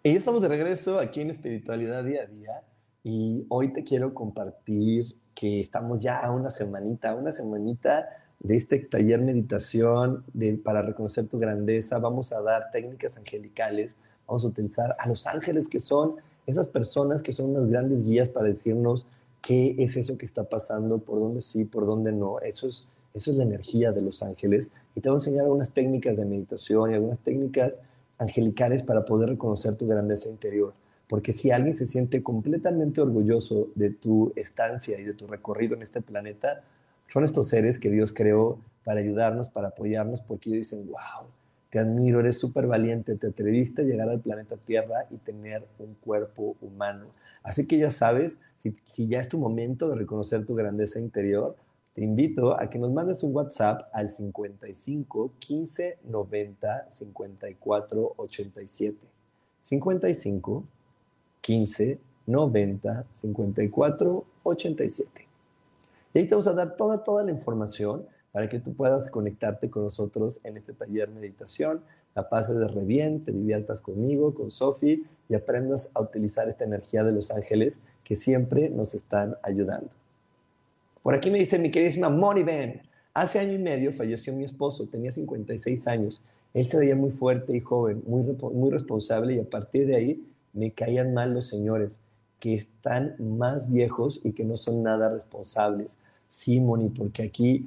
Y estamos de regreso aquí en Espiritualidad Día a Día y hoy te quiero compartir que estamos ya a una semanita, una semanita de este taller meditación de, para reconocer tu grandeza. Vamos a dar técnicas angelicales, vamos a utilizar a los ángeles que son esas personas que son unas grandes guías para decirnos qué es eso que está pasando, por dónde sí, por dónde no. Eso es, eso es la energía de los ángeles. Y te voy a enseñar algunas técnicas de meditación y algunas técnicas angelicales para poder reconocer tu grandeza interior. Porque si alguien se siente completamente orgulloso de tu estancia y de tu recorrido en este planeta, son estos seres que Dios creó para ayudarnos, para apoyarnos, porque ellos dicen, wow, te admiro, eres súper valiente, te atreviste a llegar al planeta Tierra y tener un cuerpo humano. Así que ya sabes, si, si ya es tu momento de reconocer tu grandeza interior, te invito a que nos mandes un WhatsApp al 55 15 90 54 87. 55 15 90 54 87. Y ahí te vamos a dar toda, toda la información para que tú puedas conectarte con nosotros en este taller meditación, la pases de re te diviertas conmigo, con Sofi y aprendas a utilizar esta energía de los ángeles que siempre nos están ayudando. Por aquí me dice mi queridísima Moni Ben. Hace año y medio falleció mi esposo, tenía 56 años. Él se veía muy fuerte y joven, muy, muy responsable y a partir de ahí me caían mal los señores que están más viejos y que no son nada responsables. Sí, Moni, porque aquí,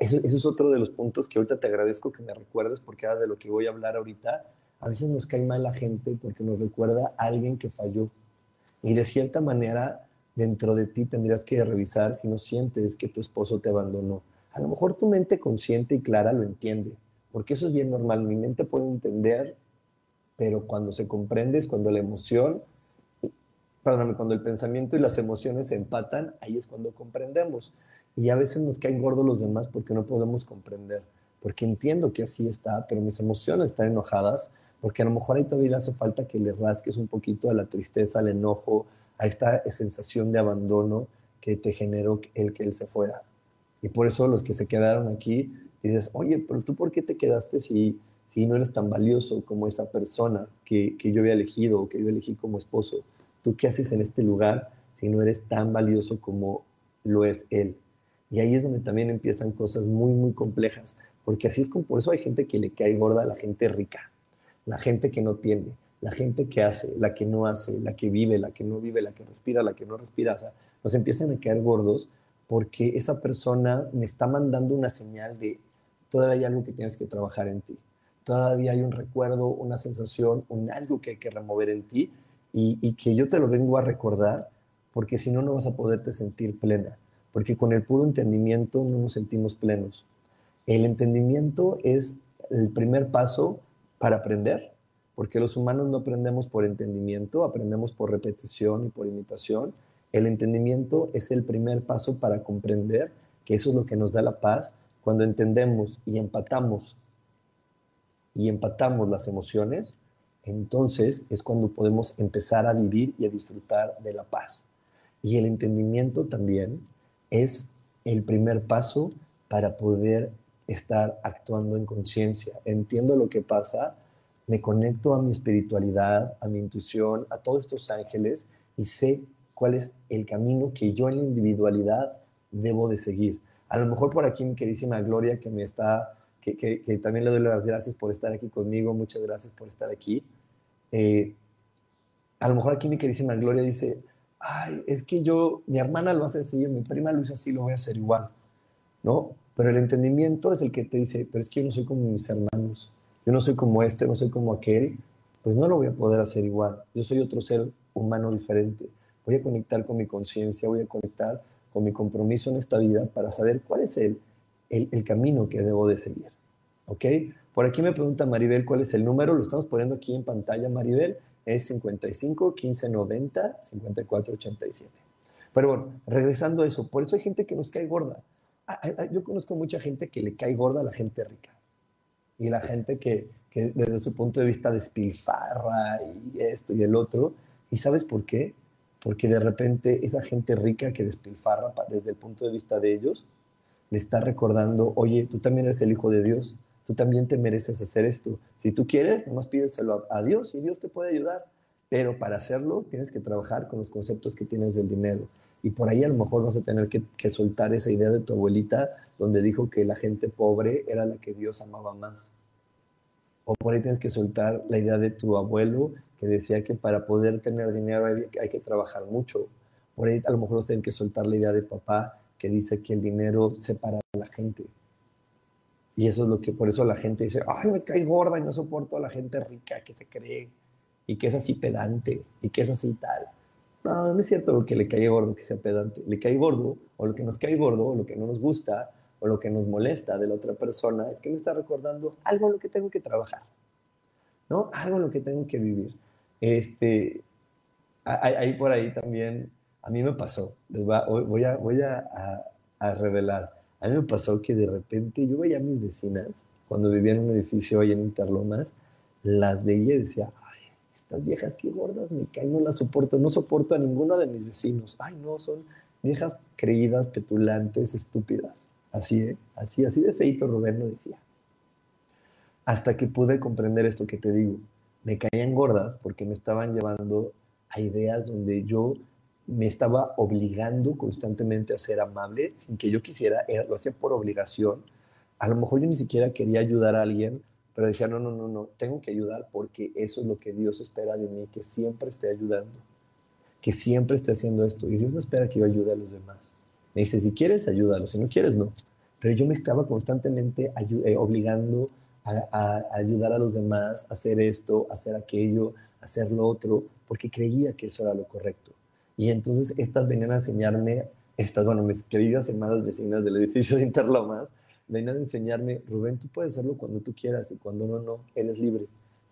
eso, eso, es otro de los puntos que ahorita te agradezco que me recuerdes, porque era de lo que voy a hablar ahorita. A veces nos cae mal la gente porque nos recuerda a alguien que falló. Y de cierta manera, dentro de ti tendrías que revisar si no sientes que tu esposo te abandonó. A lo mejor tu mente consciente y clara lo entiende, porque eso es bien normal. Mi mente puede entender, pero cuando se comprende es cuando la emoción, perdóname, cuando el pensamiento y las emociones se empatan, ahí es cuando comprendemos. Y a veces nos caen gordos los demás porque no podemos comprender, porque entiendo que así está, pero mis emociones están enojadas, porque a lo mejor ahí todavía hace falta que le rasques un poquito a la tristeza, al enojo, a esta sensación de abandono que te generó el que él se fuera. Y por eso los que se quedaron aquí, dices, oye, pero tú por qué te quedaste si, si no eres tan valioso como esa persona que, que yo había elegido o que yo elegí como esposo? ¿Tú qué haces en este lugar si no eres tan valioso como lo es él? Y ahí es donde también empiezan cosas muy, muy complejas, porque así es como por eso hay gente que le cae gorda a la gente rica, la gente que no tiene, la gente que hace, la que no hace, la que vive, la que no vive, la que respira, la que no respira, o sea, nos empiezan a caer gordos porque esa persona me está mandando una señal de todavía hay algo que tienes que trabajar en ti, todavía hay un recuerdo, una sensación, un algo que hay que remover en ti y, que yo te lo vengo a recordar porque si no, no vas a poderte sentir plena, porque con el puro entendimiento no nos sentimos plenos. El entendimiento es el primer paso para aprender, porque los humanos no aprendemos por entendimiento, aprendemos por repetición y por imitación. El entendimiento es el primer paso para comprender que eso es lo que nos da la paz cuando entendemos y empatamos y empatamos las emociones, entonces es cuando podemos empezar a vivir y a disfrutar de la paz. Y el entendimiento también es el primer paso para poder estar actuando en conciencia. Entiendo lo que pasa, me conecto a mi espiritualidad, a mi intuición, a todos estos ángeles y sé cuál es el camino que yo en la individualidad debo de seguir. A lo mejor por aquí mi queridísima Gloria que me está, que, que, también le doy las gracias por estar aquí conmigo, muchas gracias por estar aquí. Eh, a lo mejor aquí mi queridísima Gloria dice, ay, es que yo, mi hermana lo hace así, mi prima lo hizo así, lo voy a hacer igual, ¿no? Pero el entendimiento es el que te dice, pero es que yo no soy como mis hermanos, yo no soy como este, no soy como aquel, pues no lo voy a poder hacer igual. Yo soy otro ser humano diferente. Voy a conectar con mi conciencia, voy a conectar con mi compromiso en esta vida para saber cuál es el, el, camino que debo de seguir. ¿Ok? Por aquí me pregunta Maribel cuál es el número, lo estamos poniendo aquí en pantalla, Maribel, es 55 15 90 54 87. Pero bueno, regresando a eso, por eso hay gente que nos cae gorda. Ah, ah, ah, yo conozco mucha gente que le cae gorda a la gente rica y la gente que, desde su punto de vista despilfarra y esto y el otro. ¿Y sabes por qué? Porque de repente esa gente rica que despilfarra desde el punto de vista de ellos, le está recordando, oye, tú también eres el hijo de Dios, tú también te mereces hacer esto. Si tú quieres, nomás pídeselo a, a Dios y Dios te puede ayudar. Pero para hacerlo tienes que trabajar con los conceptos que tienes del dinero. Y por ahí a lo mejor vas a tener que, soltar esa idea de tu abuelita donde dijo que la gente pobre era la que Dios amaba más. O por ahí tienes que soltar la idea de tu abuelo que decía que para poder tener dinero hay, que trabajar mucho. Por ahí a lo mejor vas a tener que soltar la idea de papá que dice que el dinero separa a la gente. Y eso es lo que, por eso la gente dice, ay, me cae gorda y no soporto a la gente rica que se cree y que es así pedante y que es así tal. No, no es cierto lo que le cae gordo que sea pedante. Le cae gordo, o lo que nos cae gordo, o lo que no nos gusta, o lo que nos molesta de la otra persona, es que me está recordando algo en lo que tengo que trabajar, ¿no? Algo en lo que tengo que vivir. Este, ahí por ahí también, a mí me pasó, les voy a, revelar, a mí me pasó que de repente yo veía a mis vecinas, cuando vivía en un edificio ahí en Interlomas, las veía y decía, estas viejas qué gordas me caen, no las soporto, no soporto a ninguno de mis vecinos. Ay, no, son viejas creídas, petulantes, estúpidas. Así, ¿eh? así, así de feito Rubén lo decía. Hasta que pude comprender esto que te digo. Me caían gordas porque me estaban llevando a ideas donde yo me estaba obligando constantemente a ser amable sin que yo quisiera, lo hacía por obligación. A lo mejor yo ni siquiera quería ayudar a alguien, pero decía, no, no, no, no, tengo que ayudar porque eso es lo que Dios espera de mí, que siempre esté ayudando, que siempre esté haciendo esto. Y Dios no espera que yo ayude a los demás. Me dice, si quieres, ayúdalo, si no quieres, no. Pero yo me estaba constantemente eh, obligando a, ayudar a los demás, a hacer esto, a hacer aquello, a hacer lo otro, porque creía que eso era lo correcto. Y entonces estas venían a enseñarme, estas, bueno, mis queridas hermanas vecinas del edificio de Interlomas, venían a enseñarme, Rubén, tú puedes hacerlo cuando tú quieras y cuando no, no, eres libre.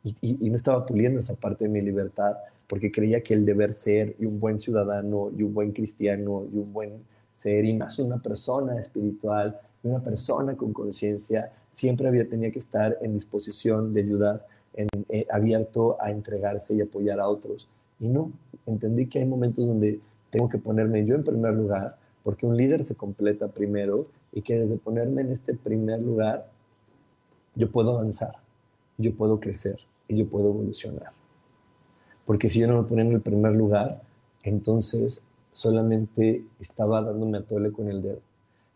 Y, y, me estaba puliendo esa parte de mi libertad porque creía que el deber ser y un buen ciudadano y un buen cristiano y un buen ser y más una persona espiritual y una persona con conciencia siempre había tenía que estar en disposición de ayudar, en, eh, abierto a entregarse y apoyar a otros. Y no, entendí que hay momentos donde tengo que ponerme yo en primer lugar, porque un líder se completa primero y que desde ponerme en este primer lugar, yo puedo avanzar, yo puedo crecer y yo puedo evolucionar. Porque si yo no me ponía en el primer lugar, entonces solamente estaba dándome a tole con el dedo.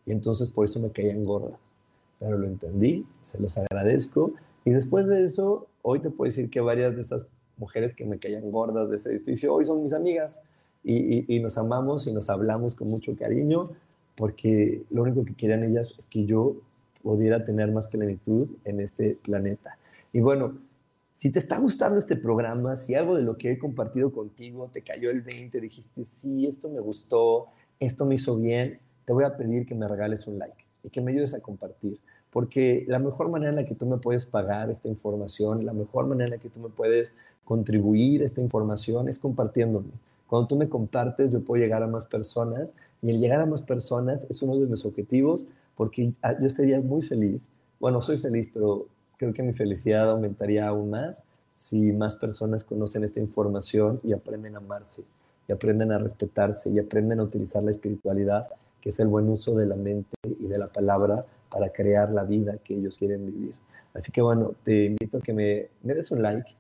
Y entonces por eso me caían gordas. Pero lo entendí, se los agradezco. Y después de eso, hoy te puedo decir que varias de esas mujeres que me caían gordas de ese edificio, hoy son mis amigas. Y, nos amamos y nos hablamos con mucho cariño, porque lo único que querían ellas es que yo pudiera tener más plenitud en este planeta. Y bueno, si te está gustando este programa, si algo de lo que he compartido contigo te cayó el 20, dijiste, sí, esto me gustó, esto me hizo bien, te voy a pedir que me regales un like y que me ayudes a compartir. Porque la mejor manera en la que tú me puedes pagar esta información, la mejor manera en la que tú me puedes contribuir esta información es compartiéndome. Cuando tú me compartes, yo puedo llegar a más personas y el llegar a más personas es uno de mis objetivos porque yo estaría muy feliz. Bueno, soy feliz, pero creo que mi felicidad aumentaría aún más si más personas conocen esta información y aprenden a amarse, y aprenden a respetarse, y aprenden a utilizar la espiritualidad, que es el buen uso de la mente y de la palabra para crear la vida que ellos quieren vivir. Así que bueno, te invito a que me, me des un like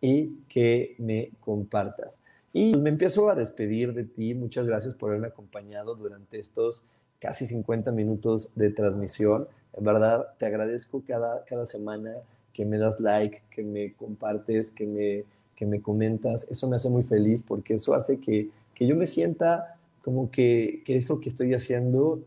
y que me compartas. Y me empiezo a despedir de ti. Muchas gracias por haberme acompañado durante estos casi 50 minutos de transmisión. En verdad, te agradezco cada, cada semana que me das like, que me compartes, que me, que me comentas. Eso me hace muy feliz porque eso hace que, que yo me sienta como que, que, eso que estoy haciendo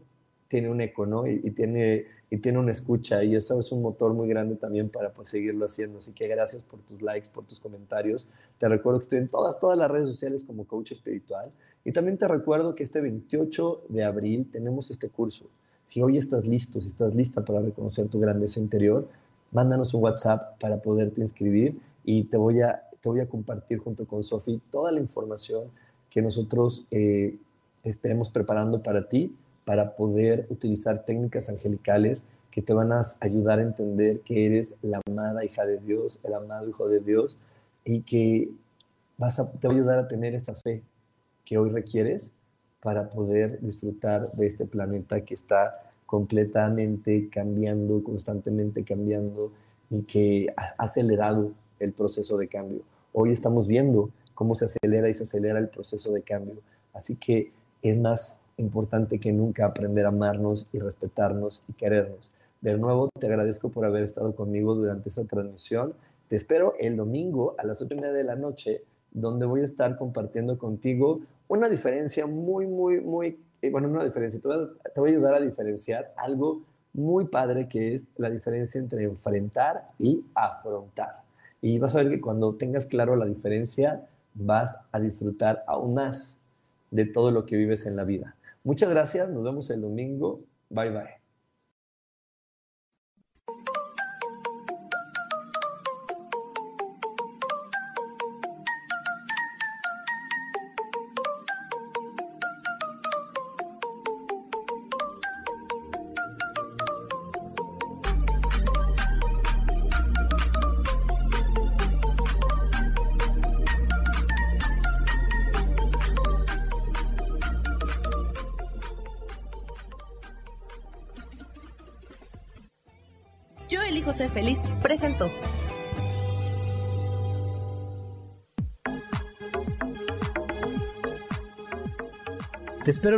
tiene un eco, ¿no? Y, tiene, y tiene una escucha y eso es un motor muy grande también para pues, seguirlo haciendo. Así que gracias por tus likes, por tus comentarios. Te recuerdo que estoy en todas, todas las redes sociales como coach espiritual. Y también te recuerdo que este 28 de abril tenemos este curso. Si hoy estás listo, si estás lista para reconocer tu grandeza interior, mándanos un WhatsApp para poderte inscribir y te voy a, te voy a compartir junto con Sofi toda la información que nosotros eh, estemos preparando para ti para poder utilizar técnicas angelicales que te van a ayudar a entender que eres la amada hija de Dios, el amado hijo de Dios y que vas a, te va a ayudar a tener esa fe que hoy requieres para poder disfrutar de este planeta que está completamente cambiando, constantemente cambiando y que ha acelerado el proceso de cambio. Hoy estamos viendo cómo se acelera y se acelera el proceso de cambio. Así que es más importante que nunca aprender a amarnos y respetarnos y querernos. De nuevo, te agradezco por haber estado conmigo durante esta transmisión. Te espero el domingo a las ocho y media de la noche, donde voy a estar compartiendo contigo una diferencia muy, muy, muy, eh, bueno, una diferencia, te voy, a, te voy a ayudar a diferenciar algo muy padre que es la diferencia entre enfrentar y afrontar. Y vas a ver que cuando tengas claro la diferencia, vas a disfrutar aún más de todo lo que vives en la vida. Muchas gracias, nos vemos el domingo. Bye bye.